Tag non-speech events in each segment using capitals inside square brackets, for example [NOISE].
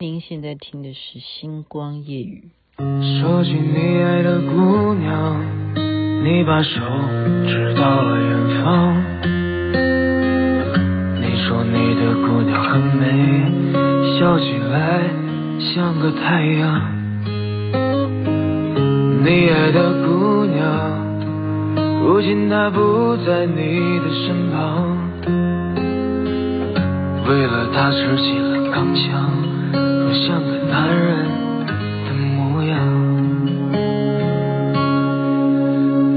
您现在听的是《星光夜语》。说起你爱的姑娘，你把手指到了远方。你说你的姑娘很美，笑起来像个太阳。你爱的姑娘，如今她不在你的身旁，为了她吃起了钢枪。像个男人的模样，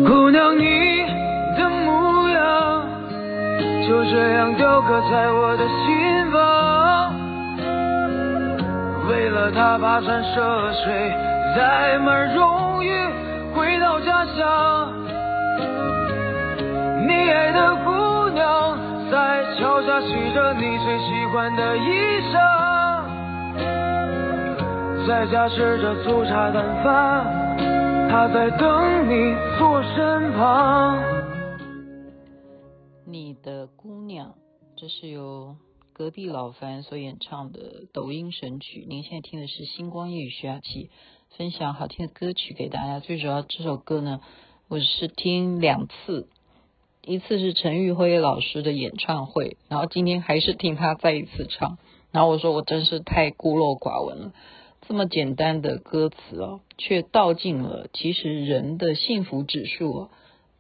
姑娘，你的模样就这样雕刻在我的心房。为了她跋山涉水，载满荣誉回到家乡。你爱的姑娘在桥下洗着你最喜欢的衣裳。在家吃着粗茶淡饭，他在等你坐身旁。你的姑娘，这是由隔壁老樊所演唱的抖音神曲。您现在听的是星光夜雨徐雅琪分享好听的歌曲给大家。最主要这首歌呢，我是听两次，一次是陈玉辉老师的演唱会，然后今天还是听他再一次唱。然后我说我真是太孤陋寡闻了。这么简单的歌词哦，却道尽了其实人的幸福指数，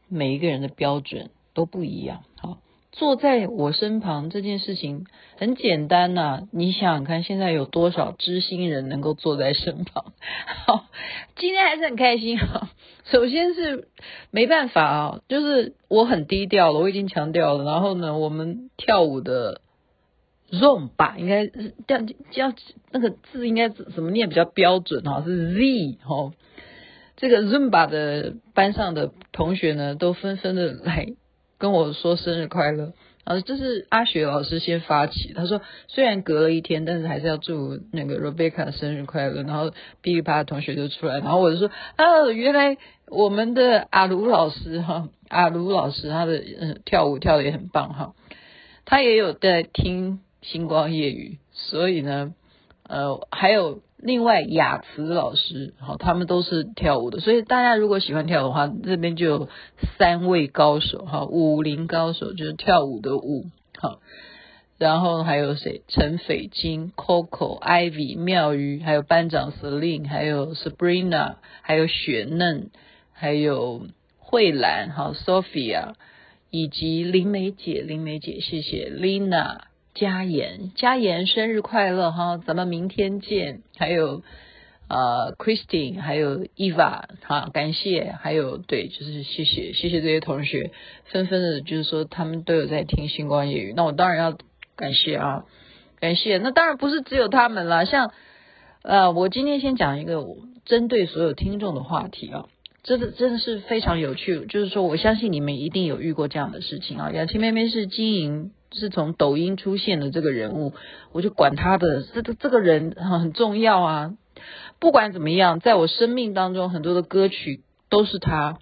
每一个人的标准都不一样。好，坐在我身旁这件事情很简单呐，你想想看，现在有多少知心人能够坐在身旁？好，今天还是很开心哈。首先是没办法啊，就是我很低调了，我已经强调了。然后呢，我们跳舞的。Zoom 吧应该是这样，这样那个字应该怎么念比较标准哈？是 Z 哈。这个 Zoom 吧的班上的同学呢，都纷纷的来跟我说生日快乐。然后这是阿雪老师先发起，他说虽然隔了一天，但是还是要祝那个 Rebecca 生日快乐。然后噼里啪啦同学就出来，然后我就说啊，原来我们的阿卢老师哈，阿卢老师他的嗯跳舞跳得也很棒哈，他也有在听。星光夜雨，所以呢，呃，还有另外雅慈老师，好，他们都是跳舞的，所以大家如果喜欢跳舞的话，这边就有三位高手，哈，舞林高手就是跳舞的舞，好，然后还有谁？陈斐金、Coco、Ivy、妙瑜，还有班长 Celine，还有 Sabrina，还有雪嫩，还有慧兰，好，Sophia，以及林梅姐，林梅姐，谢谢 Lina。佳妍，佳妍生日快乐哈！咱们明天见。还有呃，Christine，还有 Eva，好，感谢。还有对，就是谢谢谢谢这些同学，纷纷的，就是说他们都有在听星光夜语。那我当然要感谢啊，感谢。那当然不是只有他们啦，像呃，我今天先讲一个针对所有听众的话题啊，真的真的是非常有趣。就是说，我相信你们一定有遇过这样的事情啊。雅琪妹妹是经营。是从抖音出现的这个人物，我就管他的这个这个人很重要啊。不管怎么样，在我生命当中，很多的歌曲都是他。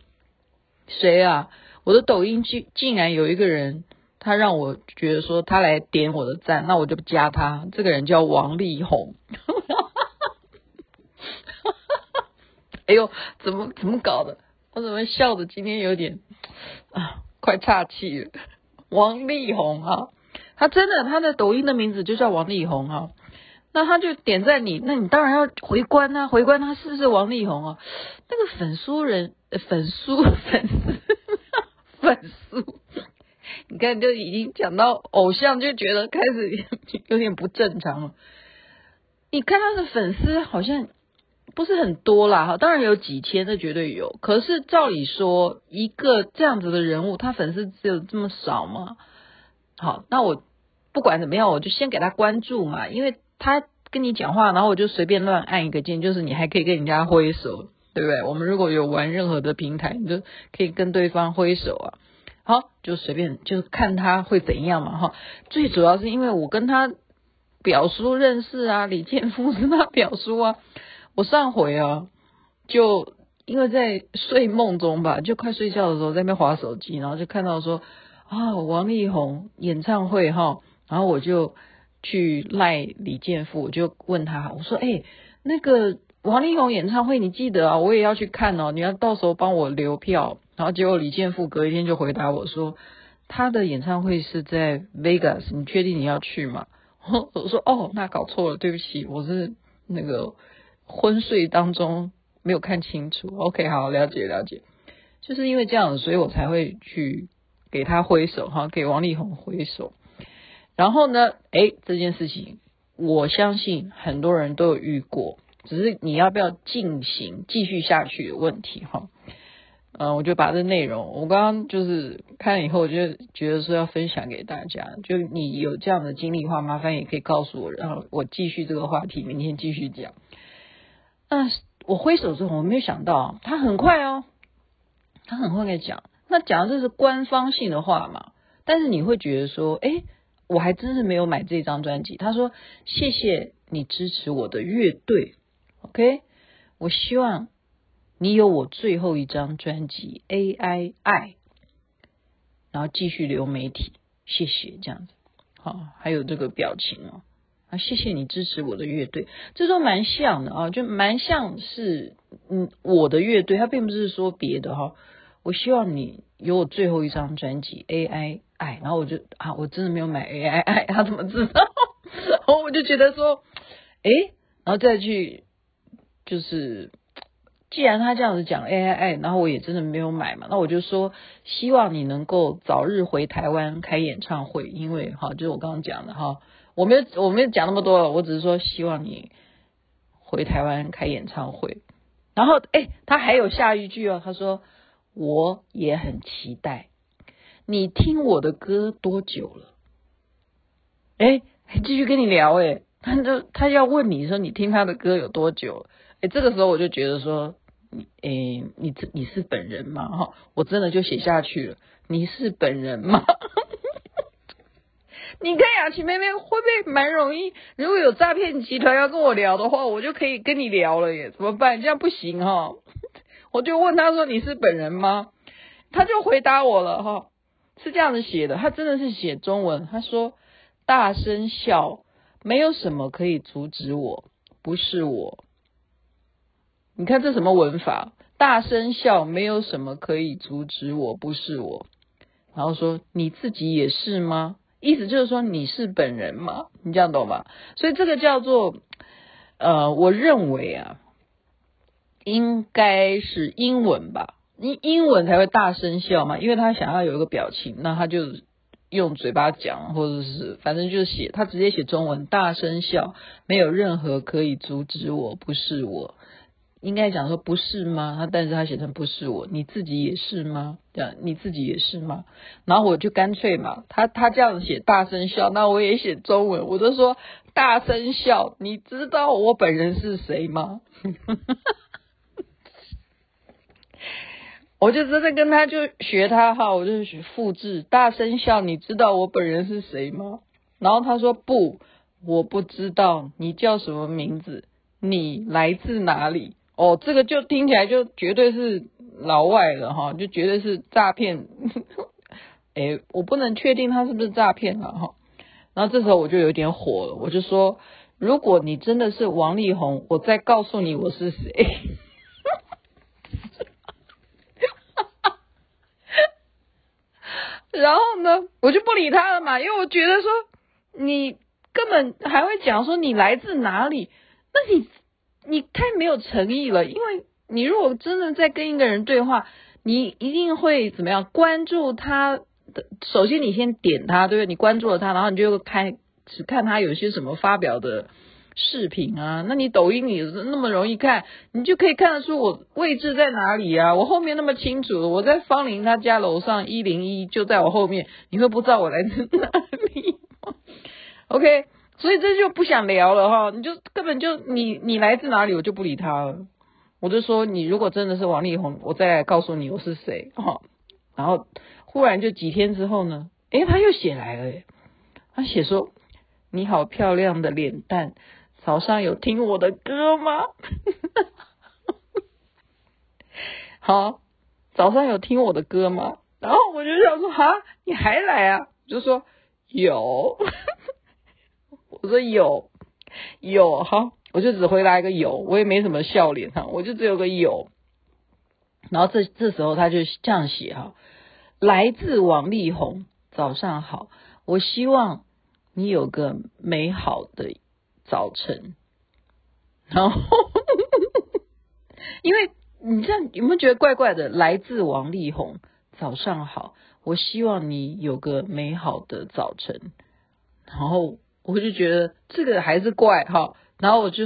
谁啊？我的抖音竟竟然有一个人，他让我觉得说他来点我的赞，那我就加他。这个人叫王力宏。[LAUGHS] 哎呦，怎么怎么搞的？我怎么笑的？今天有点啊，快岔气了。王力宏哈，他真的他的抖音的名字就叫王力宏哈，那他就点赞你，那你当然要回关啊，回关他是不是王力宏啊？那个粉丝人粉丝粉丝粉丝，你看就已经讲到偶像，就觉得开始有点不正常了。你看他的粉丝好像。不是很多啦，哈，当然有几千，这绝对有。可是照理说，一个这样子的人物，他粉丝只有这么少吗？好，那我不管怎么样，我就先给他关注嘛，因为他跟你讲话，然后我就随便乱按一个键，就是你还可以跟人家挥手，对不对？我们如果有玩任何的平台，你就可以跟对方挥手啊。好，就随便就看他会怎样嘛，哈。最主要是因为我跟他表叔认识啊，李建夫是他表叔啊。我上回啊，就因为在睡梦中吧，就快睡觉的时候在那边划手机，然后就看到说啊，王力宏演唱会哈，然后我就去赖李健富，我就问他，我说：“哎、那个王力宏演唱会，你记得啊？我也要去看哦，你要到时候帮我留票。”然后结果李健富隔一天就回答我说：“他的演唱会是在 Vegas，你确定你要去吗？”我说：“哦，那搞错了，对不起，我是那个昏睡当中没有看清楚。”OK，好，了解了解，就是因为这样，所以我才会去给他挥手哈，给王力宏挥手。然后呢，诶，这件事情我相信很多人都有遇过，只是你要不要进行继续下去的问题哈。嗯，我就把这内容，我刚刚就是看了以后，我就觉得说要分享给大家。就你有这样的经历的话，麻烦也可以告诉我，然后我继续这个话题，明天继续讲。那我挥手之后，我没有想到他很快哦，他很快跟你讲，那讲的这是官方性的话嘛，但是你会觉得说，诶。我还真是没有买这张专辑。他说：“谢谢你支持我的乐队，OK？我希望你有我最后一张专辑《AI 爱》，然后继续留媒体，谢谢这样子。好，还有这个表情哦，啊，谢谢你支持我的乐队，这都蛮像的啊，就蛮像是嗯我的乐队，他并不是说别的哈。我希望你有我最后一张专辑《AI》。” I，，然后我就啊，我真的没有买 AI 爱，他怎么知道？[LAUGHS] 然后我就觉得说，哎，然后再去，就是既然他这样子讲 AI 爱，然后我也真的没有买嘛，那我就说希望你能够早日回台湾开演唱会，因为哈，就是我刚刚讲的哈，我没有我没有讲那么多，我只是说希望你回台湾开演唱会。然后哎，他还有下一句哦，他说我也很期待。你听我的歌多久了？哎，继续跟你聊哎，他就他要问你说你听他的歌有多久了？哎，这个时候我就觉得说，哎，你这你是本人吗？哈，我真的就写下去了。你是本人吗？你看雅琪妹妹会不会蛮容易？如果有诈骗集团要跟我聊的话，我就可以跟你聊了耶。怎么办？这样不行哈。[LAUGHS] 我就问他说你是本人吗？他就回答我了哈。是这样子写的，他真的是写中文。他说：“大声笑，没有什么可以阻止我，不是我。”你看这什么文法？大声笑，没有什么可以阻止我，不是我。然后说：“你自己也是吗？”意思就是说你是本人吗？你这样懂吗？所以这个叫做呃，我认为啊，应该是英文吧。英英文才会大声笑嘛，因为他想要有一个表情，那他就用嘴巴讲，或者是反正就是写，他直接写中文，大声笑，没有任何可以阻止我，不是我，应该讲说不是吗？他但是他写成不是我，你自己也是吗？这样你自己也是吗？然后我就干脆嘛，他他这样子写大声笑，那我也写中文，我就说大声笑，你知道我本人是谁吗？[LAUGHS] 我就真的跟他就学他哈，我就学复制大声笑。你知道我本人是谁吗？然后他说不，我不知道。你叫什么名字？你来自哪里？哦，这个就听起来就绝对是老外了哈，就绝对是诈骗。诶，我不能确定他是不是诈骗了哈。然后这时候我就有点火了，我就说，如果你真的是王力宏，我再告诉你我是谁。[LAUGHS] 然后呢，我就不理他了嘛，因为我觉得说你根本还会讲说你来自哪里，那你你太没有诚意了。因为你如果真的在跟一个人对话，你一定会怎么样关注他的？首先你先点他，对不对？你关注了他，然后你就开始看他有些什么发表的。视频啊，那你抖音你那么容易看，你就可以看得出我位置在哪里啊？我后面那么清楚，我在方林他家楼上一零一，就在我后面，你会不知道我来自哪里吗？OK，所以这就不想聊了哈，你就根本就你你来自哪里，我就不理他了。我就说你如果真的是王力宏，我再告诉你我是谁哈。然后忽然就几天之后呢，诶，他又写来了，他写说你好漂亮的脸蛋。早上有听我的歌吗？[LAUGHS] 好，早上有听我的歌吗？然后我就想说，哈，你还来啊？就说有，[LAUGHS] 我说有有哈，我就只回答一个有，我也没什么笑脸哈，我就只有个有。然后这这时候他就这样写哈，来自王力宏，早上好，我希望你有个美好的早晨。然后，[LAUGHS] 因为你这样有没有觉得怪怪的？来自王力宏，早上好，我希望你有个美好的早晨。然后我就觉得这个还是怪哈，然后我就，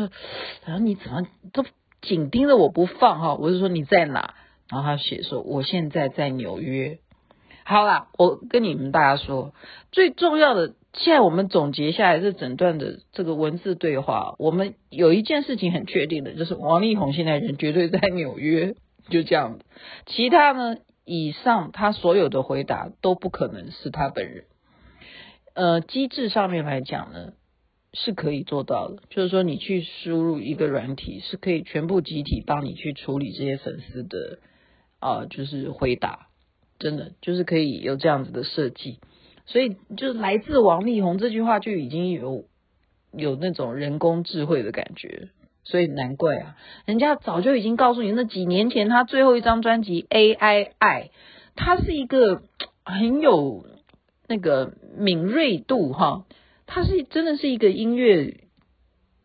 然后你怎么都紧盯着我不放哈？我就说你在哪？然后他写说我现在在纽约。好啦，我跟你们大家说，最重要的，现在我们总结下来这整段的这个文字对话，我们有一件事情很确定的，就是王力宏现在人绝对在纽约，就这样。其他呢，以上他所有的回答都不可能是他本人。呃，机制上面来讲呢，是可以做到的，就是说你去输入一个软体，是可以全部集体帮你去处理这些粉丝的啊、呃，就是回答，真的就是可以有这样子的设计，所以就是来自王力宏这句话就已经有有那种人工智慧的感觉，所以难怪啊，人家早就已经告诉你，那几年前他最后一张专辑《AI 爱》，他是一个很有。那个敏锐度哈，他是真的是一个音乐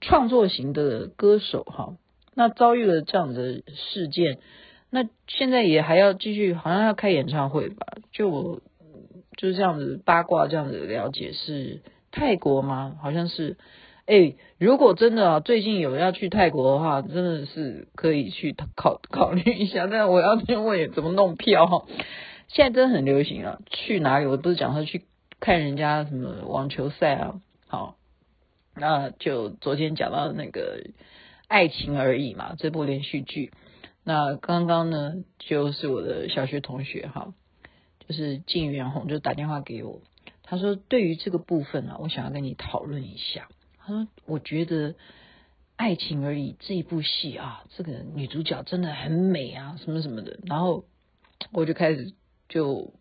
创作型的歌手哈。那遭遇了这样的事件，那现在也还要继续，好像要开演唱会吧？就就是这样子八卦这样子了解，是泰国吗？好像是。哎，如果真的啊，最近有要去泰国的话，真的是可以去考考虑一下。但我要先问怎么弄票。现在真的很流行啊！去哪里？我不是讲说去看人家什么网球赛啊？好，那就昨天讲到那个《爱情而已》嘛，这部连续剧。那刚刚呢，就是我的小学同学哈，就是靳元红就打电话给我，他说对于这个部分啊，我想要跟你讨论一下。他说我觉得《爱情而已》这一部戏啊，这个女主角真的很美啊，什么什么的。然后我就开始。就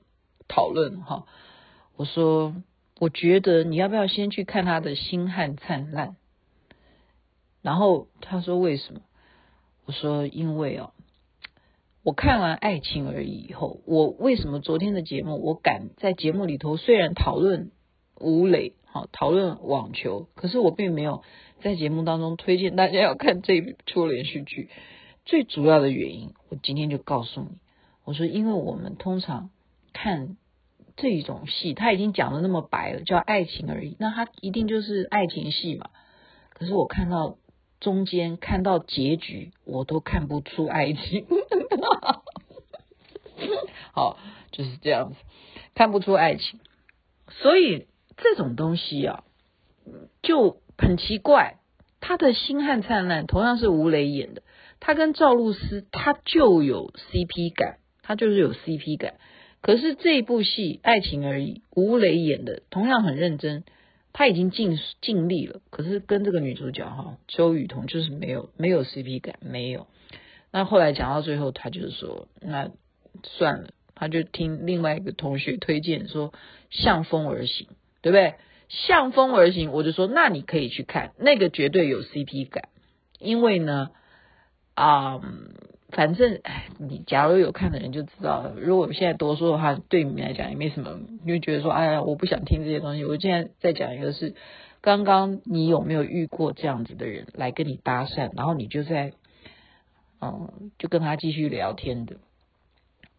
讨论哈，我说我觉得你要不要先去看他的《星汉灿烂》？然后他说为什么？我说因为哦，我看完《爱情而已》以后，我为什么昨天的节目我敢在节目里头虽然讨论吴磊，好讨论网球，可是我并没有在节目当中推荐大家要看这一出连续剧。最主要的原因，我今天就告诉你。我说，因为我们通常看这一种戏，他已经讲的那么白了，叫爱情而已，那他一定就是爱情戏嘛。可是我看到中间，看到结局，我都看不出爱情。[LAUGHS] 好，就是这样子，看不出爱情。所以这种东西啊，就很奇怪。他的《星汉灿烂》同样是吴磊演的，他跟赵露思，他就有 CP 感。他就是有 CP 感，可是这部戏《爱情而已》，吴磊演的同样很认真，他已经尽尽力了，可是跟这个女主角哈周雨彤就是没有没有 CP 感，没有。那后来讲到最后，他就是说，那算了，他就听另外一个同学推荐说《向风而行》，对不对？《向风而行》，我就说那你可以去看，那个绝对有 CP 感，因为呢，啊、反正，哎，你假如有看的人就知道了。如果我们现在多说的话，对你们来讲也没什么，你会觉得说，哎呀，我不想听这些东西。我现在再讲一个是，刚刚你有没有遇过这样子的人来跟你搭讪，然后你就在，嗯，就跟他继续聊天的。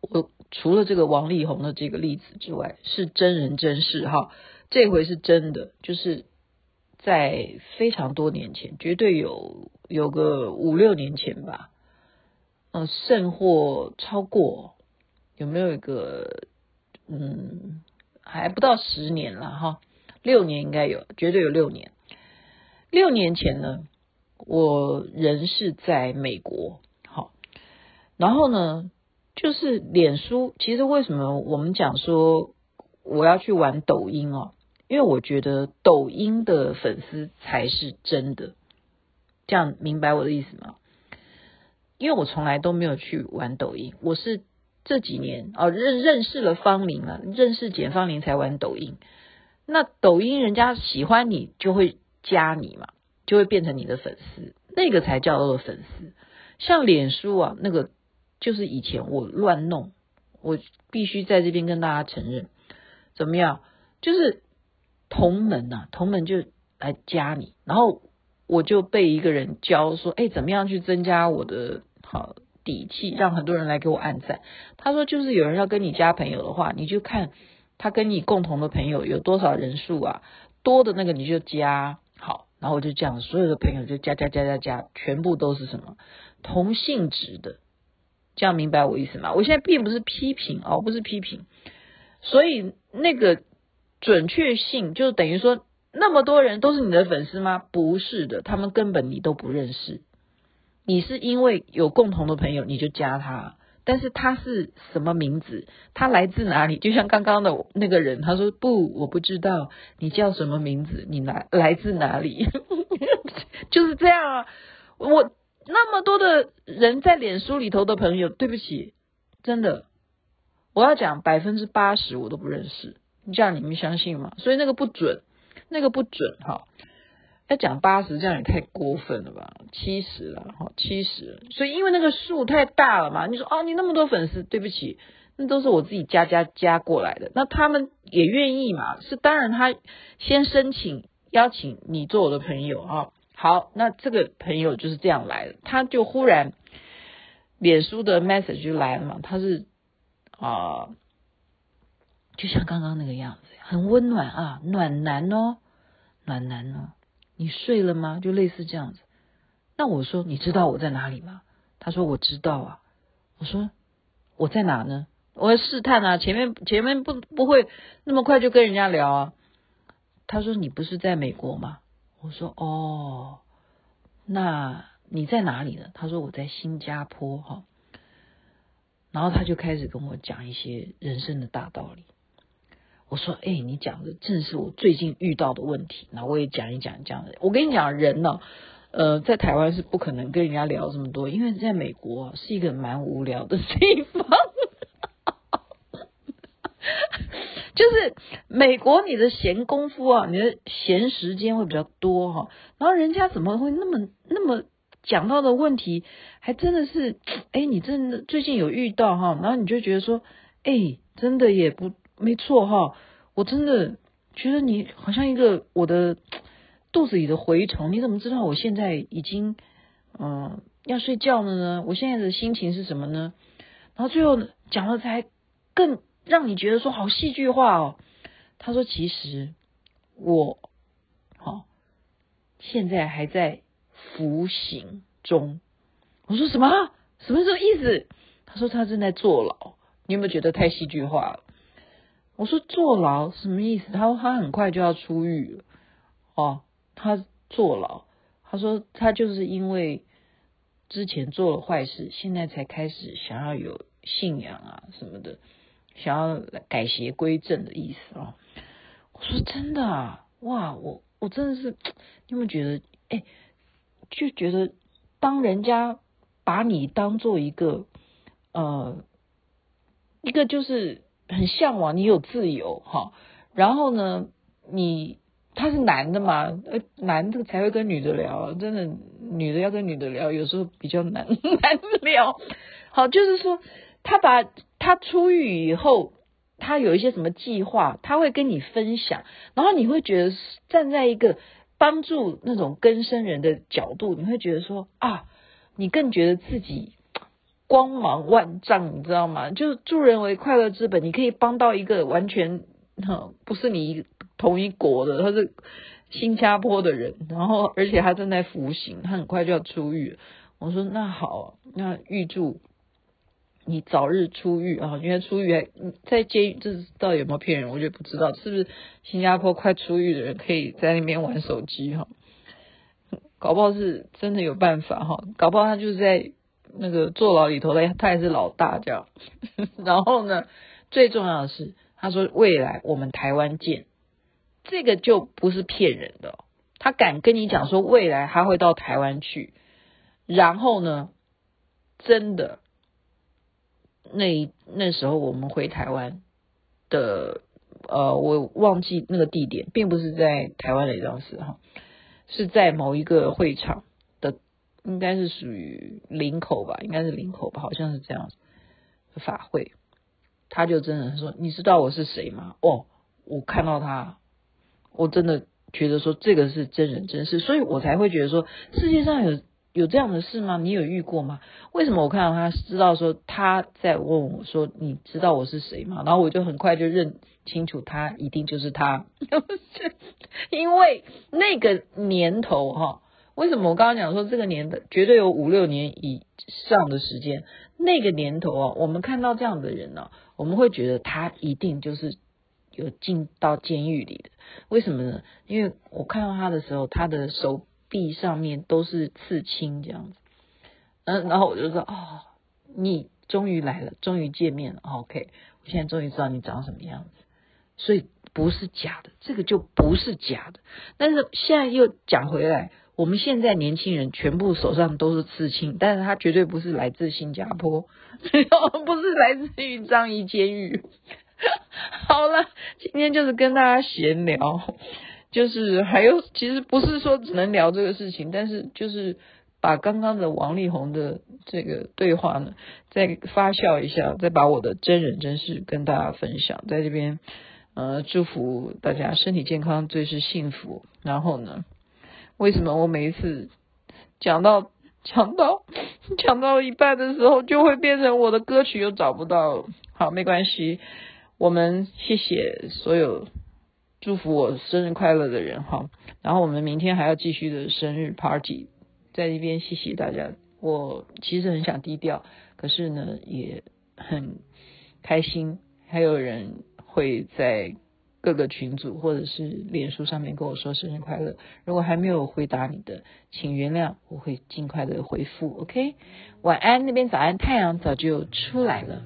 我除了这个王力宏的这个例子之外，是真人真事哈，这回是真的，就是在非常多年前，绝对有有个五六年前吧。呃，甚或超过，有没有一个嗯，还不到十年了哈，六年应该有，绝对有六年。六年前呢，我人是在美国，好，然后呢，就是脸书，其实为什么我们讲说我要去玩抖音哦？因为我觉得抖音的粉丝才是真的，这样明白我的意思吗？因为我从来都没有去玩抖音，我是这几年哦认认识了方琳了，认识简方琳才玩抖音。那抖音人家喜欢你，就会加你嘛，就会变成你的粉丝，那个才叫做粉丝。像脸书啊，那个就是以前我乱弄，我必须在这边跟大家承认，怎么样？就是同门呐，同门就来加你，然后我就被一个人教说，哎，怎么样去增加我的好底气，让很多人来给我按赞。他说，就是有人要跟你加朋友的话，你就看他跟你共同的朋友有多少人数啊，多的那个你就加好，然后我就这样，所有的朋友就加加加加加，全部都是什么同性质的，这样明白我意思吗？我现在并不是批评哦，不是批评，所以那个。准确性就等于说，那么多人都是你的粉丝吗？不是的，他们根本你都不认识。你是因为有共同的朋友你就加他，但是他是什么名字？他来自哪里？就像刚刚的那个人，他说不，我不知道你叫什么名字，你来来自哪里？[LAUGHS] 就是这样啊。我那么多的人在脸书里头的朋友，对不起，真的，我要讲百分之八十我都不认识。这样你们相信吗？所以那个不准，那个不准哈。要讲八十，这样也太过分了吧？七十了哈，七十。所以因为那个数太大了嘛，你说啊，你那么多粉丝，对不起，那都是我自己加加加过来的。那他们也愿意嘛？是当然，他先申请邀请你做我的朋友啊。好，那这个朋友就是这样来的，他就忽然脸书的 message 就来了嘛，他是啊。就像刚刚那个样子，很温暖啊，暖男哦，暖男哦，你睡了吗？就类似这样子。那我说，你知道我在哪里吗？他说我知道啊。我说我在哪呢？我要试探啊，前面前面不不会那么快就跟人家聊啊。他说你不是在美国吗？我说哦，那你在哪里呢？他说我在新加坡哈。然后他就开始跟我讲一些人生的大道理。我说，哎，你讲的正是我最近遇到的问题。那我也讲一讲这样的。我跟你讲，人呢，呃，在台湾是不可能跟人家聊这么多，因为在美国是一个蛮无聊的地方。[LAUGHS] 就是美国，你的闲工夫啊，你的闲时间会比较多哈。然后人家怎么会那么那么讲到的问题，还真的是，哎，你真的最近有遇到哈？然后你就觉得说，哎，真的也不。没错哈，我真的觉得你好像一个我的 [TSK] 肚子里的蛔虫。你怎么知道我现在已经嗯要睡觉了呢？我现在的心情是什么呢？然后最后讲了才更让你觉得说好戏剧化哦。他说其实我好现在还在服刑中。我说什么？什么这个意思？他说他正在坐牢。你有没有觉得太戏剧化了？我说坐牢什么意思？他说他很快就要出狱了。哦，他坐牢。他说他就是因为之前做了坏事，现在才开始想要有信仰啊什么的，想要改邪归正的意思啊。我说真的啊，哇，我我真的是，你有没有觉得？哎，就觉得当人家把你当做一个呃一个就是。很向往你有自由哈，然后呢，你他是男的嘛，呃，男的才会跟女的聊，真的，女的要跟女的聊，有时候比较难 [LAUGHS] 难聊。好，就是说他把他出狱以后，他有一些什么计划，他会跟你分享，然后你会觉得站在一个帮助那种更生人的角度，你会觉得说啊，你更觉得自己。光芒万丈，你知道吗？就是助人为快乐之本，你可以帮到一个完全哈不是你同一国的，他是新加坡的人，然后而且他正在服刑，他很快就要出狱。我说那好，那预祝你早日出狱啊！因为出狱还在监狱，这到底有没有骗人？我就不知道是不是新加坡快出狱的人可以在那边玩手机哈？搞不好是真的有办法哈，搞不好他就是在。那个坐牢里头的他也是老大，这样。[LAUGHS] 然后呢，最重要的是，他说未来我们台湾见，这个就不是骗人的。他敢跟你讲说未来他会到台湾去，然后呢，真的，那那时候我们回台湾的，呃，我忘记那个地点，并不是在台湾的一张事哈。是在某一个会场，应该是属于林口吧，应该是林口吧，好像是这样子法会。他就真的说：“你知道我是谁吗？”哦，我看到他，我真的觉得说这个是真人真事，所以我才会觉得说世界上有有这样的事吗？你有遇过吗？为什么我看到他知道说他在问我说：“你知道我是谁吗？”然后我就很快就认清楚他一定就是他，[LAUGHS] 因为那个年头哈，为什么我刚刚讲说这个年的绝对有五六年以上的时间？那个年头啊，我们看到这样的人呢，我们会觉得他一定就是有进到监狱里的。为什么呢？因为我看到他的时候，他的手臂上面都是刺青这样子。嗯，然后我就说：“哦，你终于来了，终于见面了。OK，我现在终于知道你长什么样子。”所以不是假的，这个就不是假的。但是现在又讲回来，我们现在年轻人全部手上都是刺青，但是他绝对不是来自新加坡，[LAUGHS] 不是来自于樟宜监狱。好了，今天就是跟大家闲聊，就是还有其实不是说只能聊这个事情，但是就是把刚刚的王力宏的这个对话呢，再发酵一下，再把我的真人真事跟大家分享，在这边。呃，祝福大家身体健康，最是幸福。然后呢，为什么我每一次讲到讲到 [LAUGHS] 讲到一半的时候，就会变成我的歌曲又找不到？好，没关系，我们谢谢所有祝福我生日快乐的人哈。然后我们明天还要继续的生日 party，在这边谢谢大家。我其实很想低调，可是呢也很开心，还有人。会在各个群组或者是脸书上面跟我说生日快乐。如果还没有回答你的，请原谅，我会尽快的回复。OK，晚安，那边早安，太阳早就出来了。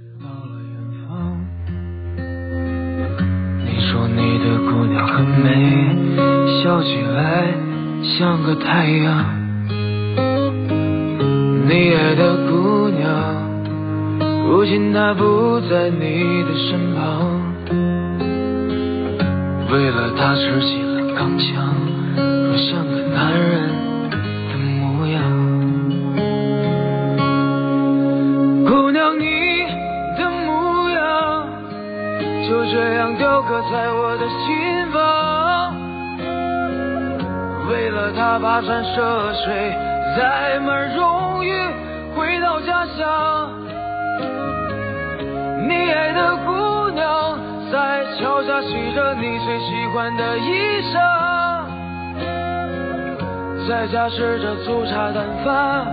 你说你的姑娘很美，笑起来像个太阳。你爱的姑娘，如今她不在你的身旁。为了他吃起了钢枪，好像个男人的模样。姑娘，你的模样就这样雕刻在我的心房。为了他跋山涉水，载满荣誉回到家乡。你爱的姑。洗着你最喜欢的衣裳，在家吃着粗茶淡饭，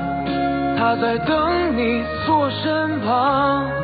他在等你坐身旁。